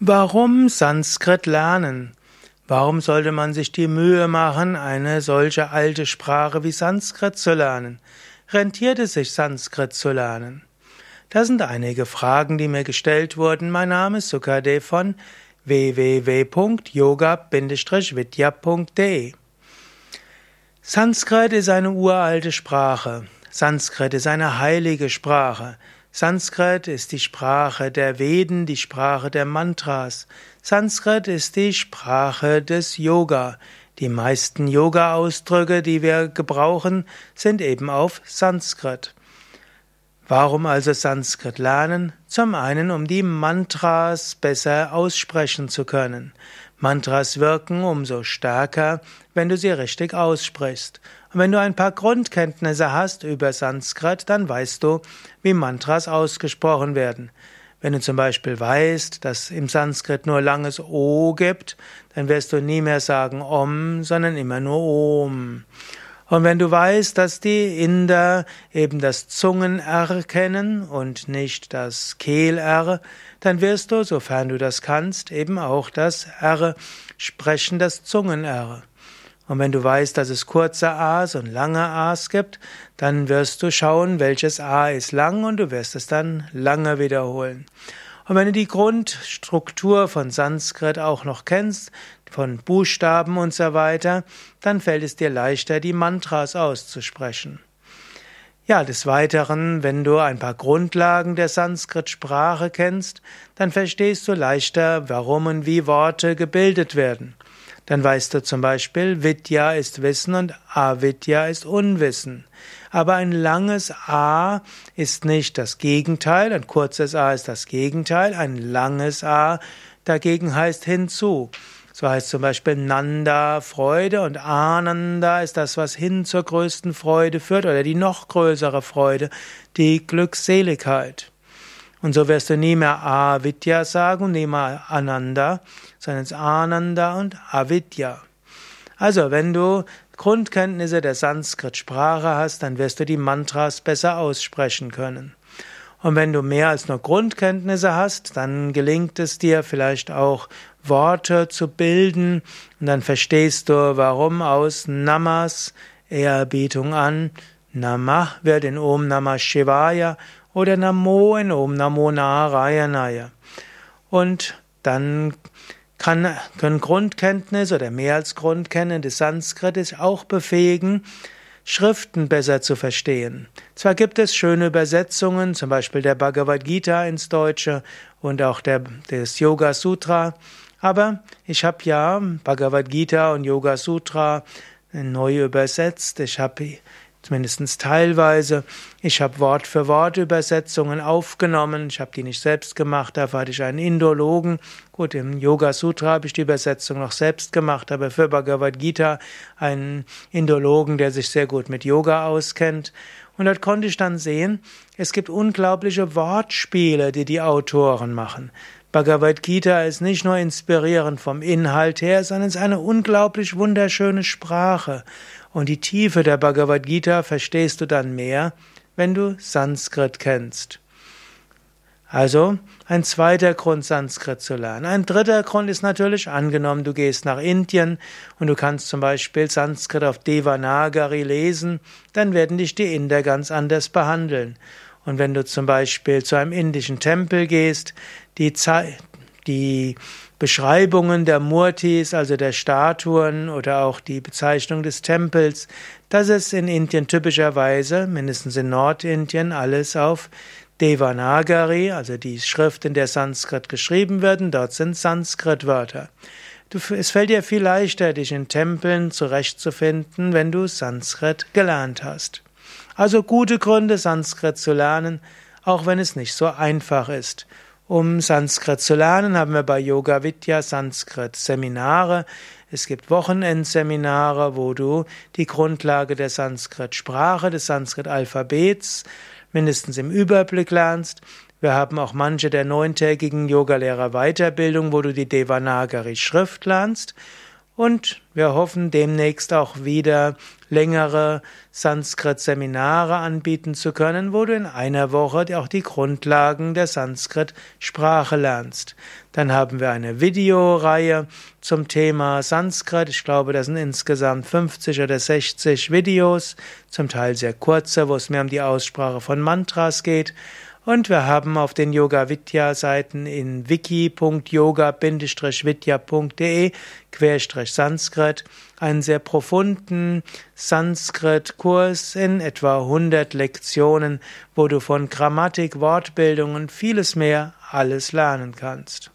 Warum Sanskrit lernen? Warum sollte man sich die Mühe machen, eine solche alte Sprache wie Sanskrit zu lernen? Rentiert es sich, Sanskrit zu lernen? Das sind einige Fragen, die mir gestellt wurden. Mein Name ist Sukadev von www.yoga-vidya.de Sanskrit ist eine uralte Sprache. Sanskrit ist eine heilige Sprache. Sanskrit ist die Sprache der Veden, die Sprache der Mantras. Sanskrit ist die Sprache des Yoga. Die meisten Yoga-Ausdrücke, die wir gebrauchen, sind eben auf Sanskrit. Warum also Sanskrit lernen? Zum einen, um die Mantras besser aussprechen zu können. Mantras wirken umso stärker, wenn du sie richtig aussprichst. Und wenn du ein paar Grundkenntnisse hast über Sanskrit, dann weißt du, wie Mantras ausgesprochen werden. Wenn du zum Beispiel weißt, dass im Sanskrit nur langes O gibt, dann wirst du nie mehr sagen Om, sondern immer nur Om. Und wenn du weißt, dass die Inder eben das Zungen-R kennen und nicht das Kehl-R, dann wirst du, sofern du das kannst, eben auch das R sprechen, das Zungen-R. Und wenn du weißt, dass es kurze A's und lange A's gibt, dann wirst du schauen, welches A ist lang und du wirst es dann lange wiederholen. Und wenn du die Grundstruktur von Sanskrit auch noch kennst, von Buchstaben und so weiter, dann fällt es dir leichter, die Mantras auszusprechen. Ja, des Weiteren, wenn du ein paar Grundlagen der Sanskrit-Sprache kennst, dann verstehst du leichter, warum und wie Worte gebildet werden. Dann weißt du zum Beispiel, Vidya ist Wissen und Avidya ist Unwissen. Aber ein langes A ist nicht das Gegenteil, ein kurzes A ist das Gegenteil, ein langes A dagegen heißt hinzu. So heißt zum Beispiel Nanda Freude und Ananda ist das, was hin zur größten Freude führt oder die noch größere Freude, die Glückseligkeit. Und so wirst du nie mehr Avidya sagen und nie mehr Ananda, sondern es Ananda und Avidya. Also, wenn du Grundkenntnisse der Sanskrit-Sprache hast, dann wirst du die Mantras besser aussprechen können. Und wenn du mehr als nur Grundkenntnisse hast, dann gelingt es dir vielleicht auch Worte zu bilden und dann verstehst du, warum aus Namas Ehrerbietung an Namah wird in Om Namah Shivaya oder Namo in Om Namo Narayanaya. Und dann kann, können Grundkenntnisse oder mehr als Grundkenntnisse des Sanskrites auch befähigen, Schriften besser zu verstehen. Zwar gibt es schöne Übersetzungen, zum Beispiel der Bhagavad Gita ins Deutsche und auch der, des Yoga Sutra, aber ich habe ja Bhagavad Gita und Yoga Sutra neu übersetzt. Ich habe zumindest teilweise. Ich habe Wort für Wort Übersetzungen aufgenommen. Ich habe die nicht selbst gemacht, dafür hatte ich einen Indologen. Gut, im Yoga Sutra habe ich die Übersetzung noch selbst gemacht, aber für Bhagavad Gita einen Indologen, der sich sehr gut mit Yoga auskennt. Und dort konnte ich dann sehen, es gibt unglaubliche Wortspiele, die die Autoren machen. Bhagavad Gita ist nicht nur inspirierend vom Inhalt her, sondern es ist eine unglaublich wunderschöne Sprache. Und die Tiefe der Bhagavad Gita verstehst du dann mehr, wenn du Sanskrit kennst. Also ein zweiter Grund, Sanskrit zu lernen. Ein dritter Grund ist natürlich angenommen, du gehst nach Indien und du kannst zum Beispiel Sanskrit auf Devanagari lesen, dann werden dich die Inder ganz anders behandeln. Und wenn du zum Beispiel zu einem indischen Tempel gehst, die, die Beschreibungen der Murtis, also der Statuen oder auch die Bezeichnung des Tempels, das ist in Indien typischerweise, mindestens in Nordindien, alles auf Devanagari, also die Schrift, in der Sanskrit geschrieben werden, dort sind Sanskrit-Wörter. es fällt dir viel leichter, dich in Tempeln zurechtzufinden, wenn du Sanskrit gelernt hast. Also gute Gründe, Sanskrit zu lernen, auch wenn es nicht so einfach ist. Um Sanskrit zu lernen, haben wir bei Yoga Vidya Sanskrit Seminare. Es gibt Wochenendseminare, wo du die Grundlage der Sanskrit-Sprache, des Sanskrit-Alphabets mindestens im Überblick lernst. Wir haben auch manche der neuntägigen Yogalehrer Weiterbildung, wo du die Devanagari Schrift lernst. Und wir hoffen demnächst auch wieder längere Sanskrit-Seminare anbieten zu können, wo du in einer Woche auch die Grundlagen der Sanskrit-Sprache lernst. Dann haben wir eine Videoreihe zum Thema Sanskrit. Ich glaube, das sind insgesamt 50 oder 60 Videos, zum Teil sehr kurze, wo es mehr um die Aussprache von Mantras geht. Und wir haben auf den Yoga Vidya Seiten in wiki.yoga-vidya.de Sanskrit einen sehr profunden Sanskrit-Kurs in etwa 100 Lektionen, wo du von Grammatik, Wortbildung und vieles mehr alles lernen kannst.